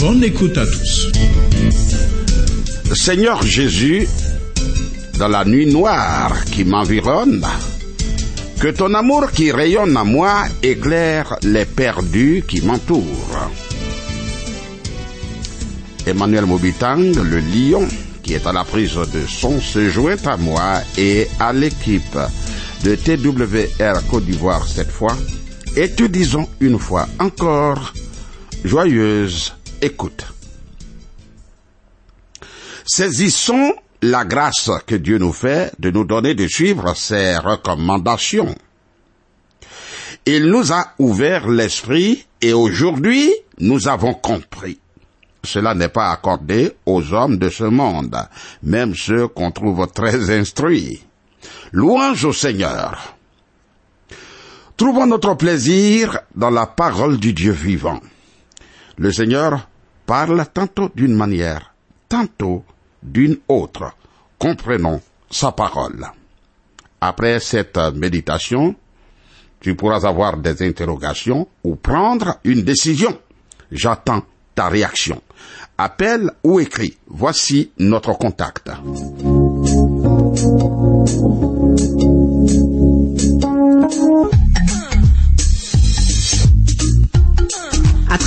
Bonne écoute à tous. Seigneur Jésus, dans la nuit noire qui m'environne, que ton amour qui rayonne à moi éclaire les perdus qui m'entourent. Emmanuel Mobitang, le lion qui est à la prise de son, se joint à moi et à l'équipe de TWR Côte d'Ivoire cette fois, et te disons une fois encore, joyeuse écoute. Saisissons la grâce que Dieu nous fait de nous donner de suivre ses recommandations. Il nous a ouvert l'esprit et aujourd'hui nous avons compris. Cela n'est pas accordé aux hommes de ce monde, même ceux qu'on trouve très instruits. Louange au Seigneur. Trouvons notre plaisir dans la parole du Dieu vivant. Le Seigneur parle tantôt d'une manière, tantôt d'une autre. Comprenons sa parole. Après cette méditation, tu pourras avoir des interrogations ou prendre une décision. J'attends ta réaction. Appelle ou écris. Voici notre contact.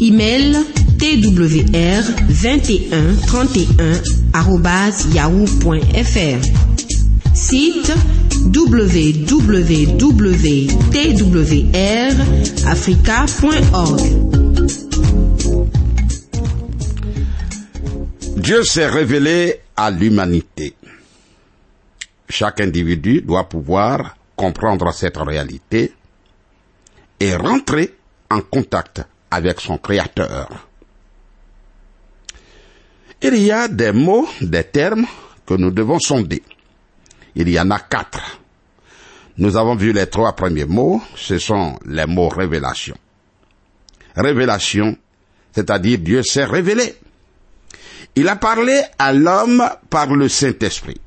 Email twr 21 31 yahoo.fr. Site www.twrafrica.org. Dieu s'est révélé à l'humanité. Chaque individu doit pouvoir comprendre cette réalité et rentrer en contact avec son Créateur. Il y a des mots, des termes que nous devons sonder. Il y en a quatre. Nous avons vu les trois premiers mots, ce sont les mots révélation. Révélation, c'est-à-dire Dieu s'est révélé. Il a parlé à l'homme par le Saint-Esprit.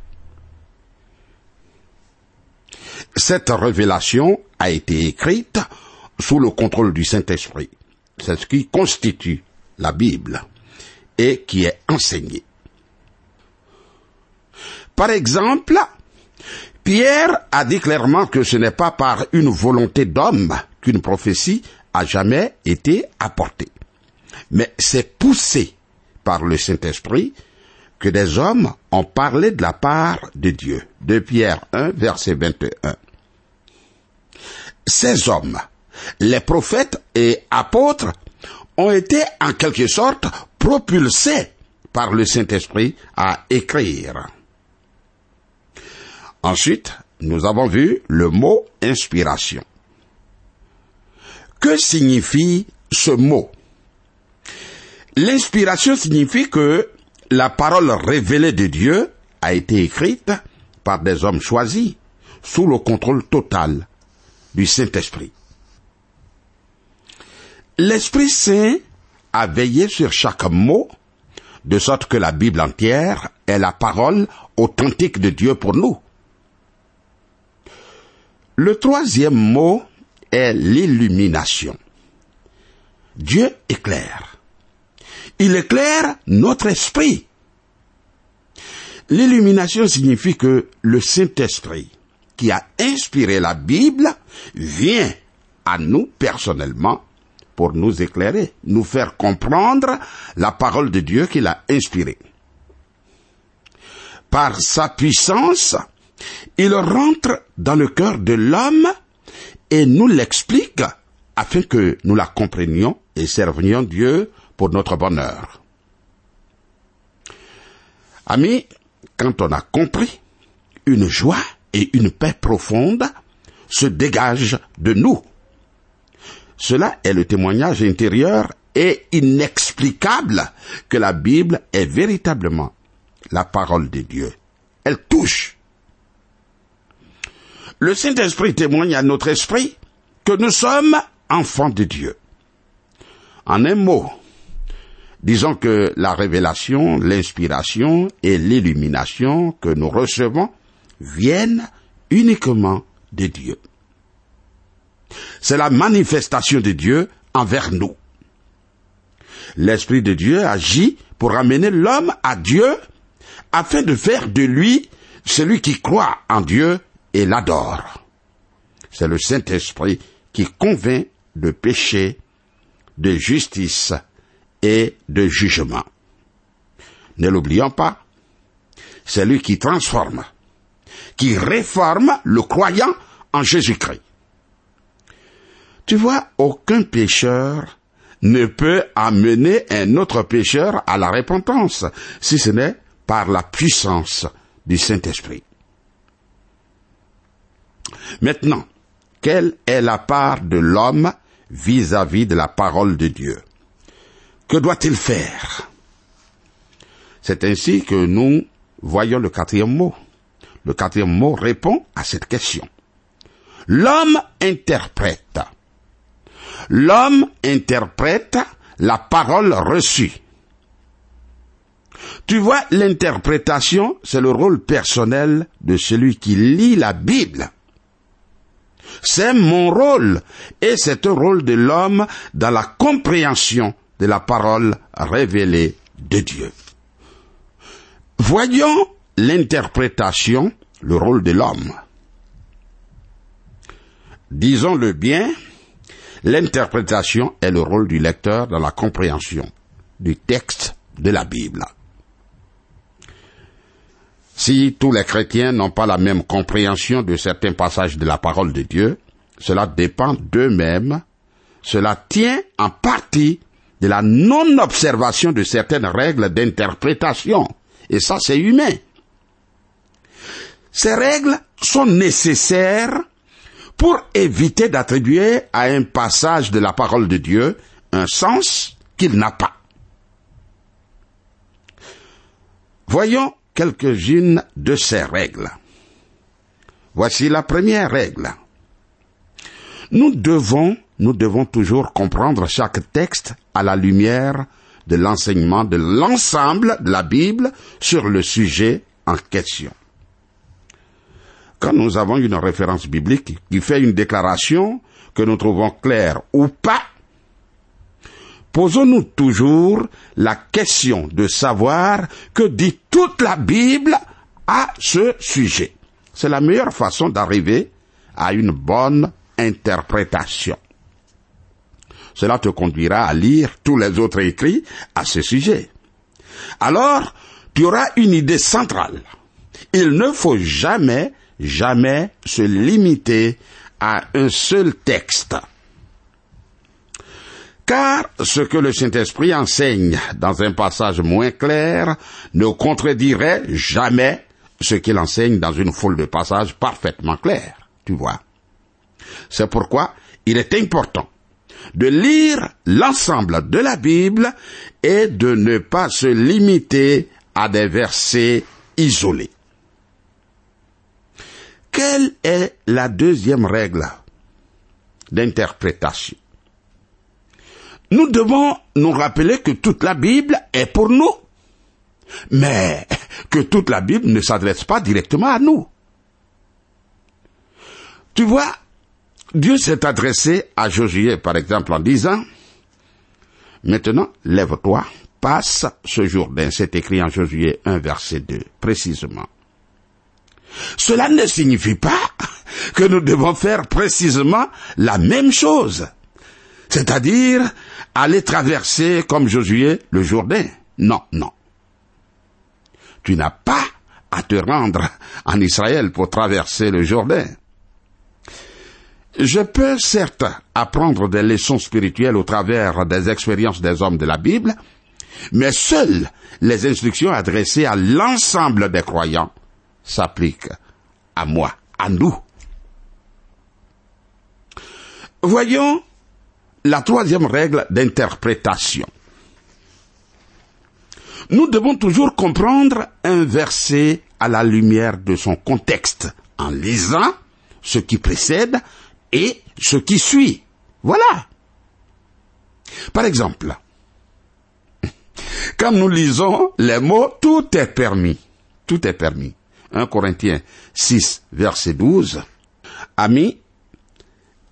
Cette révélation a été écrite sous le contrôle du Saint-Esprit. C'est ce qui constitue la Bible et qui est enseigné. Par exemple, Pierre a dit clairement que ce n'est pas par une volonté d'homme qu'une prophétie a jamais été apportée, mais c'est poussé par le Saint-Esprit que des hommes ont parlé de la part de Dieu. De Pierre 1, verset 21. Ces hommes, les prophètes et apôtres, ont été en quelque sorte propulsés par le Saint-Esprit à écrire. Ensuite, nous avons vu le mot inspiration. Que signifie ce mot? L'inspiration signifie que la parole révélée de Dieu a été écrite par des hommes choisis sous le contrôle total du Saint-Esprit. L'Esprit Saint a veillé sur chaque mot, de sorte que la Bible entière est la parole authentique de Dieu pour nous. Le troisième mot est l'illumination. Dieu éclaire. Il éclaire notre esprit. L'illumination signifie que le Saint-Esprit, qui a inspiré la Bible, vient à nous personnellement pour nous éclairer, nous faire comprendre la parole de Dieu qu'il a inspirée. Par sa puissance, il rentre dans le cœur de l'homme et nous l'explique afin que nous la comprenions et servions Dieu pour notre bonheur. Amis, quand on a compris, une joie et une paix profonde se dégagent de nous. Cela est le témoignage intérieur et inexplicable que la Bible est véritablement la parole de Dieu. Elle touche. Le Saint-Esprit témoigne à notre esprit que nous sommes enfants de Dieu. En un mot, disons que la révélation, l'inspiration et l'illumination que nous recevons viennent uniquement de Dieu. C'est la manifestation de Dieu envers nous. L'Esprit de Dieu agit pour amener l'homme à Dieu afin de faire de lui celui qui croit en Dieu et l'adore. C'est le Saint-Esprit qui convainc de péché, de justice et de jugement. Ne l'oublions pas, c'est lui qui transforme, qui réforme le croyant en Jésus-Christ. Tu vois, aucun pécheur ne peut amener un autre pécheur à la repentance, si ce n'est par la puissance du Saint-Esprit. Maintenant, quelle est la part de l'homme vis-à-vis de la parole de Dieu? Que doit-il faire? C'est ainsi que nous voyons le quatrième mot. Le quatrième mot répond à cette question. L'homme interprète. L'homme interprète la parole reçue. Tu vois, l'interprétation, c'est le rôle personnel de celui qui lit la Bible. C'est mon rôle et c'est un rôle de l'homme dans la compréhension de la parole révélée de Dieu. Voyons l'interprétation, le rôle de l'homme. Disons-le bien, l'interprétation est le rôle du lecteur dans la compréhension du texte de la Bible. Si tous les chrétiens n'ont pas la même compréhension de certains passages de la parole de Dieu, cela dépend d'eux-mêmes, cela tient en partie de la non-observation de certaines règles d'interprétation. Et ça, c'est humain. Ces règles sont nécessaires pour éviter d'attribuer à un passage de la parole de Dieu un sens qu'il n'a pas. Voyons quelques-unes de ces règles. Voici la première règle. Nous devons, nous devons toujours comprendre chaque texte à la lumière de l'enseignement de l'ensemble de la Bible sur le sujet en question. Quand nous avons une référence biblique qui fait une déclaration que nous trouvons claire ou pas, posons-nous toujours la question de savoir que dit toute la Bible à ce sujet. C'est la meilleure façon d'arriver à une bonne interprétation. Cela te conduira à lire tous les autres écrits à ce sujet. Alors, tu auras une idée centrale. Il ne faut jamais, jamais se limiter à un seul texte. Car ce que le Saint-Esprit enseigne dans un passage moins clair ne contredirait jamais ce qu'il enseigne dans une foule de passages parfaitement clairs. Tu vois. C'est pourquoi il est important de lire l'ensemble de la Bible et de ne pas se limiter à des versets isolés. Quelle est la deuxième règle d'interprétation? Nous devons nous rappeler que toute la Bible est pour nous, mais que toute la Bible ne s'adresse pas directement à nous. Tu vois, Dieu s'est adressé à Josué, par exemple, en disant, Maintenant, lève-toi, passe ce Jourdain. C'est écrit en Josué 1, verset 2, précisément. Cela ne signifie pas que nous devons faire précisément la même chose. C'est-à-dire aller traverser comme Josué le Jourdain. Non, non. Tu n'as pas à te rendre en Israël pour traverser le Jourdain. Je peux certes apprendre des leçons spirituelles au travers des expériences des hommes de la Bible, mais seules les instructions adressées à l'ensemble des croyants s'appliquent à moi, à nous. Voyons la troisième règle d'interprétation. Nous devons toujours comprendre un verset à la lumière de son contexte en lisant ce qui précède et ce qui suit. Voilà. Par exemple, quand nous lisons les mots tout est permis, tout est permis. 1 Corinthiens 6, verset 12. Amis,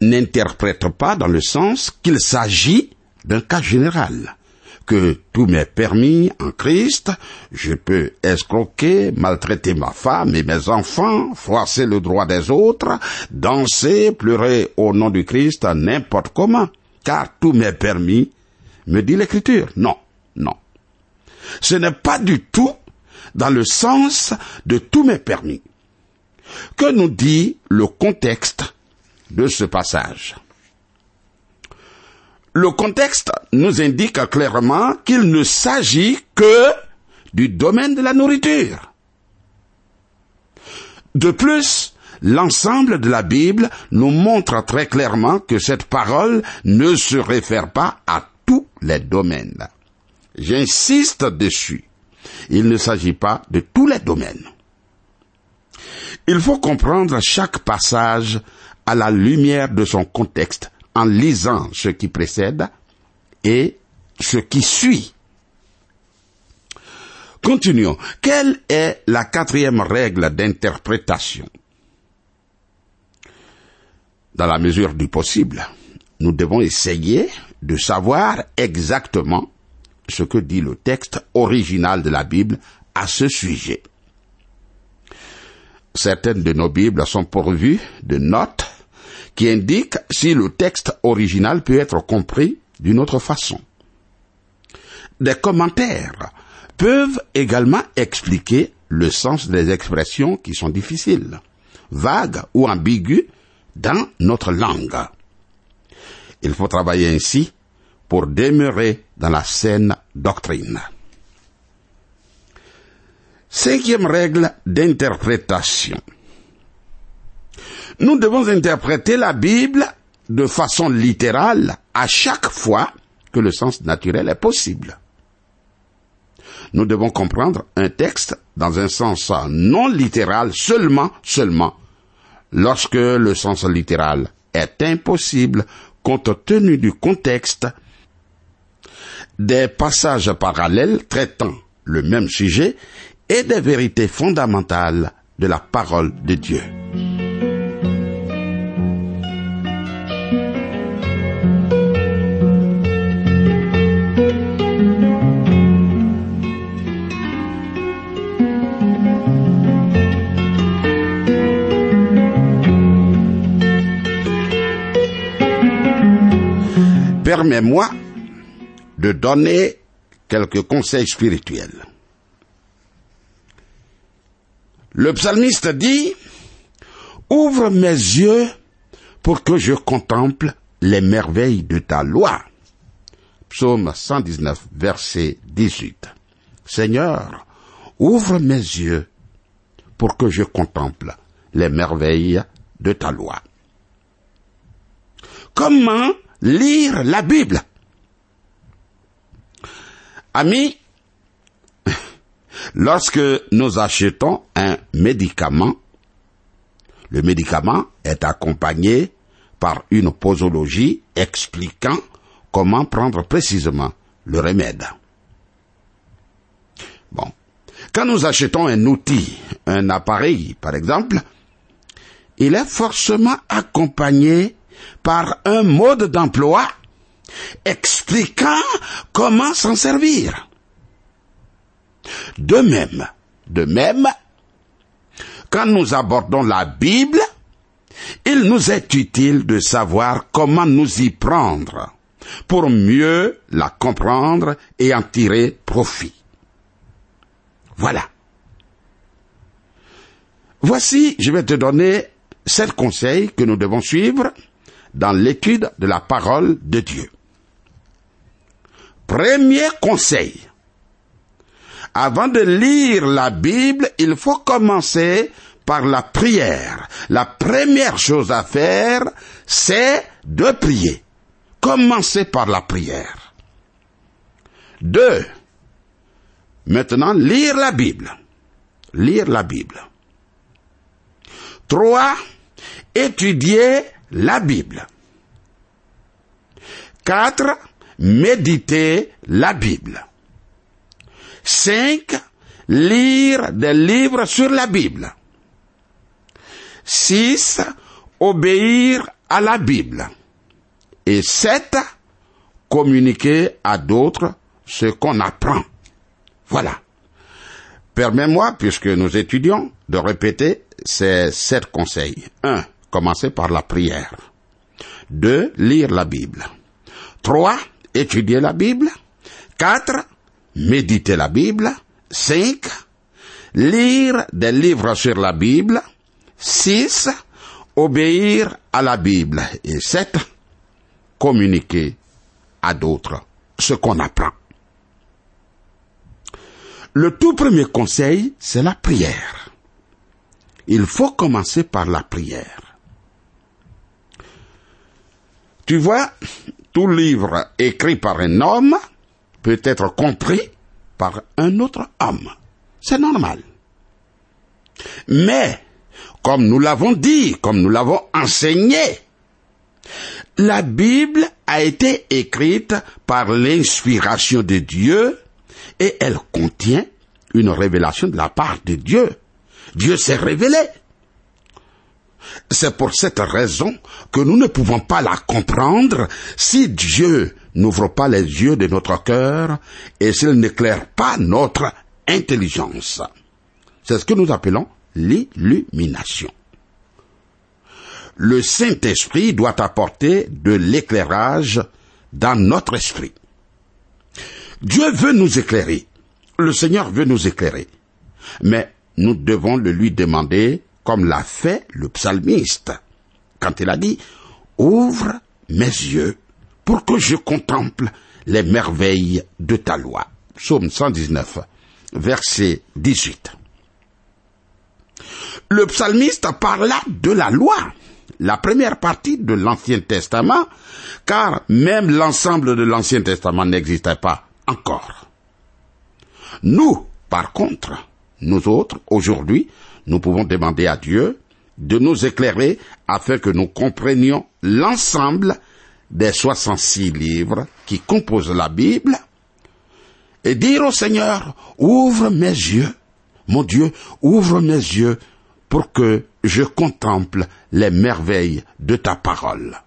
n'interprète pas dans le sens qu'il s'agit d'un cas général que tout m'est permis en Christ, je peux escroquer, maltraiter ma femme et mes enfants, froisser le droit des autres, danser, pleurer au nom du Christ n'importe comment, car tout m'est permis, me dit l'Écriture. Non, non. Ce n'est pas du tout dans le sens de tout m'est permis. Que nous dit le contexte de ce passage? Le contexte nous indique clairement qu'il ne s'agit que du domaine de la nourriture. De plus, l'ensemble de la Bible nous montre très clairement que cette parole ne se réfère pas à tous les domaines. J'insiste dessus. Il ne s'agit pas de tous les domaines. Il faut comprendre chaque passage à la lumière de son contexte en lisant ce qui précède et ce qui suit. Continuons. Quelle est la quatrième règle d'interprétation? Dans la mesure du possible, nous devons essayer de savoir exactement ce que dit le texte original de la Bible à ce sujet. Certaines de nos Bibles sont pourvues de notes qui indique si le texte original peut être compris d'une autre façon. Des commentaires peuvent également expliquer le sens des expressions qui sont difficiles, vagues ou ambiguës dans notre langue. Il faut travailler ainsi pour demeurer dans la saine doctrine. Cinquième règle d'interprétation nous devons interpréter la Bible de façon littérale à chaque fois que le sens naturel est possible. Nous devons comprendre un texte dans un sens non littéral seulement, seulement, lorsque le sens littéral est impossible compte tenu du contexte des passages parallèles traitant le même sujet et des vérités fondamentales de la parole de Dieu. permets-moi de donner quelques conseils spirituels. Le psalmiste dit, Ouvre mes yeux pour que je contemple les merveilles de ta loi. Psaume 119, verset 18. Seigneur, ouvre mes yeux pour que je contemple les merveilles de ta loi. Comment lire la Bible? Amis, lorsque nous achetons un médicament, le médicament est accompagné par une posologie expliquant comment prendre précisément le remède. Bon. Quand nous achetons un outil, un appareil, par exemple, il est forcément accompagné par un mode d'emploi expliquant comment s'en servir. De même, de même, quand nous abordons la Bible, il nous est utile de savoir comment nous y prendre pour mieux la comprendre et en tirer profit. Voilà. Voici, je vais te donner sept conseils que nous devons suivre dans l'étude de la parole de Dieu. Premier conseil. Avant de lire la Bible, il faut commencer par la prière. La première chose à faire, c'est de prier. Commencez par la prière. Deux. Maintenant, lire la Bible. Lire la Bible. Trois. Étudier la Bible. Quatre. Méditer la Bible. Cinq. Lire des livres sur la Bible. Six. Obéir à la Bible. Et sept. Communiquer à d'autres ce qu'on apprend. Voilà. Permets-moi, puisque nous étudions, de répéter ces sept conseils. Un, Commencer par la prière. Deux, Lire la Bible. Trois, Étudier la Bible. Quatre, Méditer la Bible. Cinq, Lire des livres sur la Bible. Six, Obéir à la Bible. Et sept, Communiquer à d'autres ce qu'on apprend. Le tout premier conseil, c'est la prière. Il faut commencer par la prière. Tu vois, tout livre écrit par un homme peut être compris par un autre homme. C'est normal. Mais, comme nous l'avons dit, comme nous l'avons enseigné, la Bible a été écrite par l'inspiration de Dieu et elle contient une révélation de la part de Dieu. Dieu s'est révélé. C'est pour cette raison que nous ne pouvons pas la comprendre si Dieu n'ouvre pas les yeux de notre cœur et s'il n'éclaire pas notre intelligence. C'est ce que nous appelons l'illumination. Le Saint-Esprit doit apporter de l'éclairage dans notre esprit. Dieu veut nous éclairer. Le Seigneur veut nous éclairer. Mais nous devons le lui demander comme l'a fait le psalmiste quand il a dit Ouvre mes yeux pour que je contemple les merveilles de ta loi. Psaume 119, verset 18. Le psalmiste parla de la loi, la première partie de l'Ancien Testament, car même l'ensemble de l'Ancien Testament n'existait pas encore. Nous, par contre, nous autres, aujourd'hui, nous pouvons demander à Dieu de nous éclairer afin que nous comprenions l'ensemble des 66 livres qui composent la Bible et dire au Seigneur, ouvre mes yeux, mon Dieu, ouvre mes yeux pour que je contemple les merveilles de ta parole.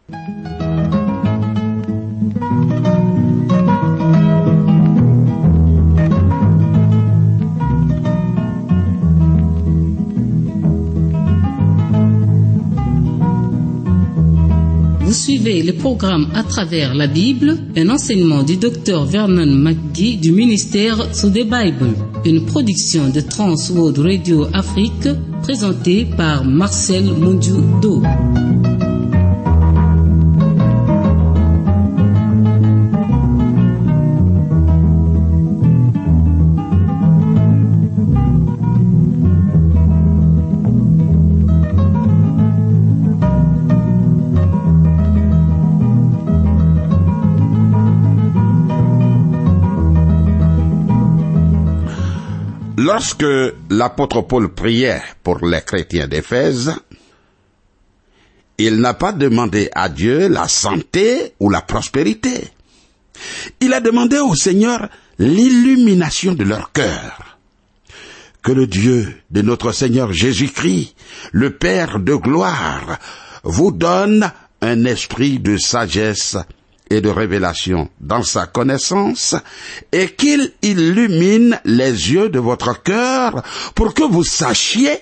Vous suivez le programme à travers la Bible, un enseignement du docteur Vernon McGee du ministère sous des Bible, une production de Trans World Radio Afrique présentée par Marcel Mondiou-Do. Lorsque l'apôtre Paul priait pour les chrétiens d'Éphèse, il n'a pas demandé à Dieu la santé ou la prospérité. Il a demandé au Seigneur l'illumination de leur cœur. Que le Dieu de notre Seigneur Jésus-Christ, le Père de gloire, vous donne un esprit de sagesse et de révélation dans sa connaissance, et qu'il illumine les yeux de votre cœur pour que vous sachiez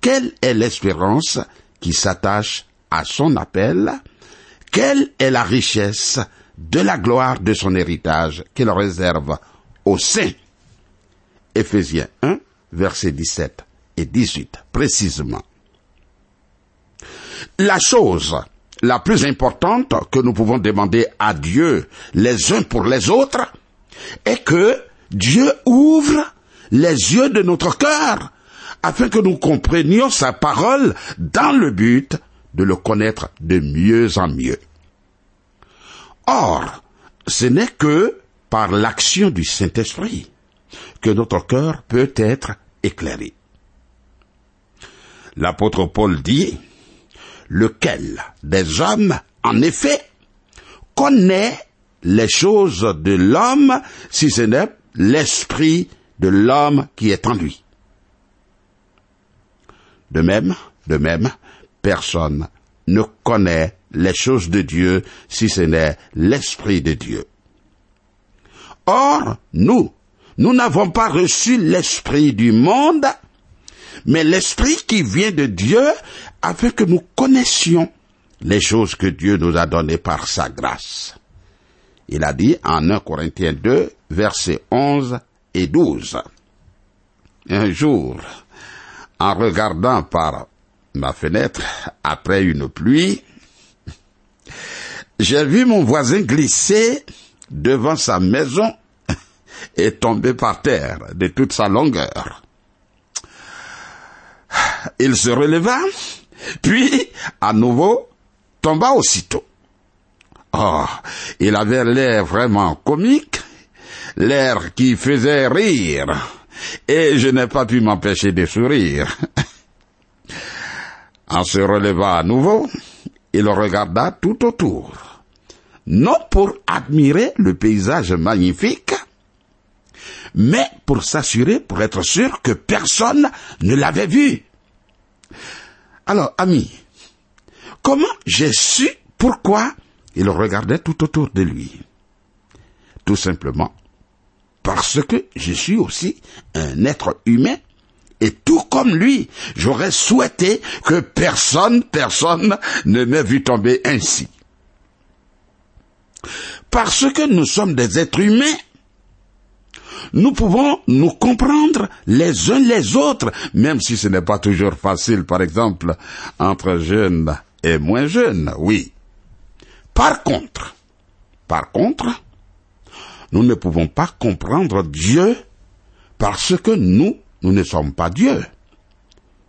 quelle est l'espérance qui s'attache à son appel, quelle est la richesse de la gloire de son héritage qu'il réserve aux saints. Éphésiens 1, versets 17 et 18, précisément. La chose la plus importante que nous pouvons demander à Dieu les uns pour les autres est que Dieu ouvre les yeux de notre cœur afin que nous comprenions sa parole dans le but de le connaître de mieux en mieux. Or, ce n'est que par l'action du Saint-Esprit que notre cœur peut être éclairé. L'apôtre Paul dit, lequel des hommes, en effet, connaît les choses de l'homme si ce n'est l'esprit de l'homme qui est en lui. De même, de même, personne ne connaît les choses de Dieu si ce n'est l'esprit de Dieu. Or, nous, nous n'avons pas reçu l'esprit du monde, mais l'esprit qui vient de Dieu afin que nous connaissions les choses que Dieu nous a données par sa grâce. Il a dit en 1 Corinthiens 2, versets 11 et 12. Un jour, en regardant par ma fenêtre après une pluie, j'ai vu mon voisin glisser devant sa maison et tomber par terre de toute sa longueur. Il se releva, puis à nouveau tomba aussitôt. Oh, il avait l'air vraiment comique, l'air qui faisait rire, et je n'ai pas pu m'empêcher de sourire. En se relevant à nouveau, il regarda tout autour, non pour admirer le paysage magnifique, mais pour s'assurer, pour être sûr que personne ne l'avait vu. Alors, ami, comment j'ai su pourquoi il regardait tout autour de lui? Tout simplement parce que je suis aussi un être humain et tout comme lui, j'aurais souhaité que personne, personne ne m'ait vu tomber ainsi. Parce que nous sommes des êtres humains, nous pouvons nous comprendre les uns les autres, même si ce n'est pas toujours facile, par exemple, entre jeunes et moins jeunes, oui. Par contre, par contre, nous ne pouvons pas comprendre Dieu parce que nous, nous ne sommes pas Dieu.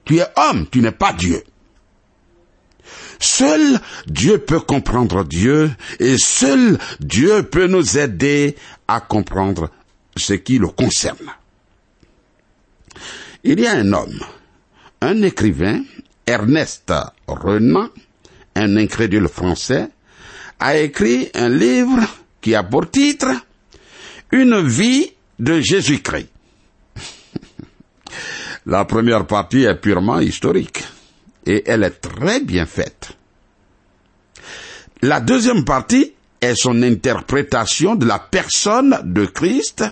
Tu es homme, tu n'es pas Dieu. Seul Dieu peut comprendre Dieu et seul Dieu peut nous aider à comprendre ce qui le concerne. Il y a un homme, un écrivain, Ernest Renan, un incrédule français, a écrit un livre qui a pour titre Une vie de Jésus-Christ. La première partie est purement historique et elle est très bien faite. La deuxième partie est son interprétation de la personne de Christ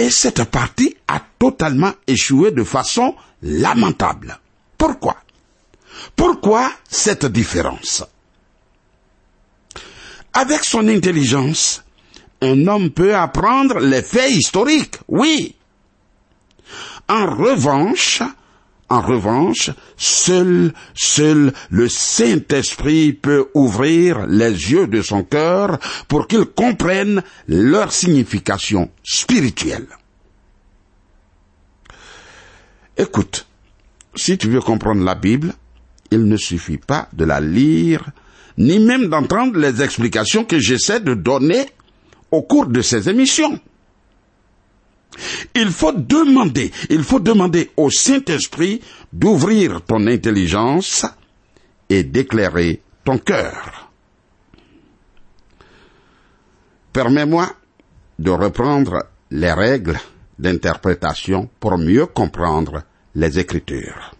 et cette partie a totalement échoué de façon lamentable. Pourquoi? Pourquoi cette différence? Avec son intelligence, un homme peut apprendre les faits historiques, oui. En revanche, en revanche, seul, seul le Saint-Esprit peut ouvrir les yeux de son cœur pour qu'il comprenne leur signification spirituelle. Écoute, si tu veux comprendre la Bible, il ne suffit pas de la lire, ni même d'entendre les explications que j'essaie de donner au cours de ces émissions. Il faut demander, il faut demander au Saint-Esprit d'ouvrir ton intelligence et d'éclairer ton cœur. Permets-moi de reprendre les règles d'interprétation pour mieux comprendre les Écritures.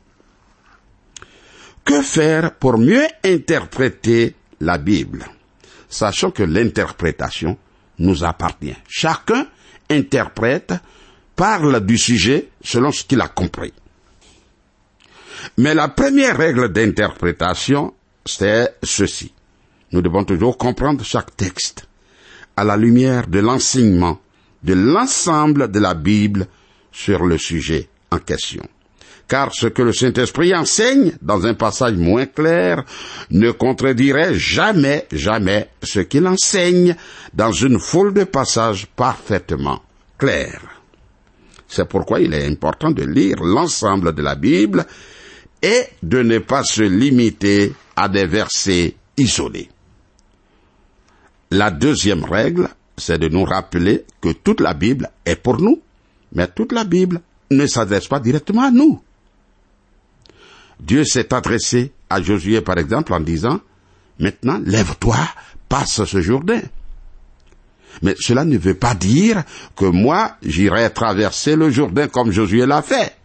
Que faire pour mieux interpréter la Bible? Sachant que l'interprétation nous appartient. Chacun interprète, parle du sujet selon ce qu'il a compris. Mais la première règle d'interprétation, c'est ceci. Nous devons toujours comprendre chaque texte à la lumière de l'enseignement de l'ensemble de la Bible sur le sujet en question. Car ce que le Saint-Esprit enseigne dans un passage moins clair ne contredirait jamais, jamais ce qu'il enseigne dans une foule de passages parfaitement clairs. C'est pourquoi il est important de lire l'ensemble de la Bible et de ne pas se limiter à des versets isolés. La deuxième règle, c'est de nous rappeler que toute la Bible est pour nous, mais toute la Bible ne s'adresse pas directement à nous. Dieu s'est adressé à Josué, par exemple, en disant, maintenant, lève-toi, passe ce Jourdain. Mais cela ne veut pas dire que moi, j'irai traverser le Jourdain comme Josué l'a fait.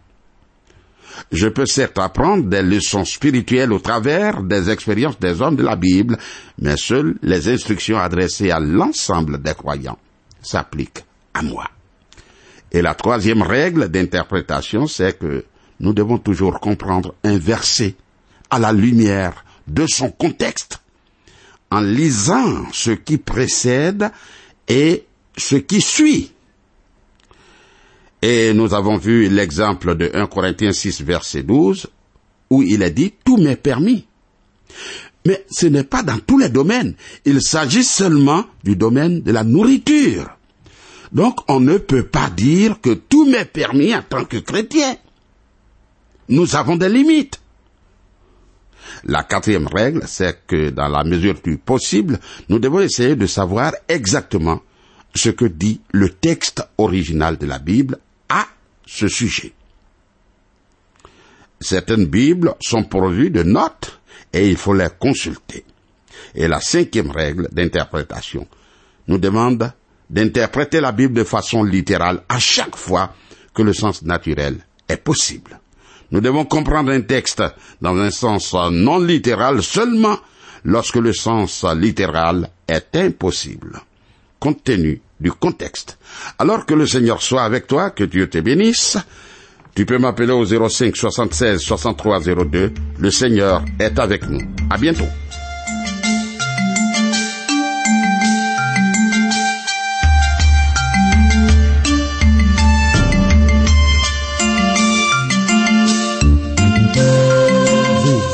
Je peux certes apprendre des leçons spirituelles au travers des expériences des hommes de la Bible, mais seules les instructions adressées à l'ensemble des croyants s'appliquent à moi. Et la troisième règle d'interprétation, c'est que nous devons toujours comprendre un verset à la lumière de son contexte, en lisant ce qui précède et ce qui suit. Et nous avons vu l'exemple de 1 Corinthiens 6, verset 12, où il est dit, tout m'est permis. Mais ce n'est pas dans tous les domaines. Il s'agit seulement du domaine de la nourriture. Donc on ne peut pas dire que tout m'est permis en tant que chrétien. Nous avons des limites. La quatrième règle, c'est que dans la mesure du possible, nous devons essayer de savoir exactement ce que dit le texte original de la Bible à ce sujet. Certaines Bibles sont pourvues de notes et il faut les consulter. Et la cinquième règle d'interprétation nous demande d'interpréter la Bible de façon littérale à chaque fois que le sens naturel est possible. Nous devons comprendre un texte dans un sens non littéral seulement lorsque le sens littéral est impossible, compte tenu du contexte. Alors que le Seigneur soit avec toi, que Dieu te bénisse, tu peux m'appeler au 05 76 63 02. Le Seigneur est avec nous. À bientôt.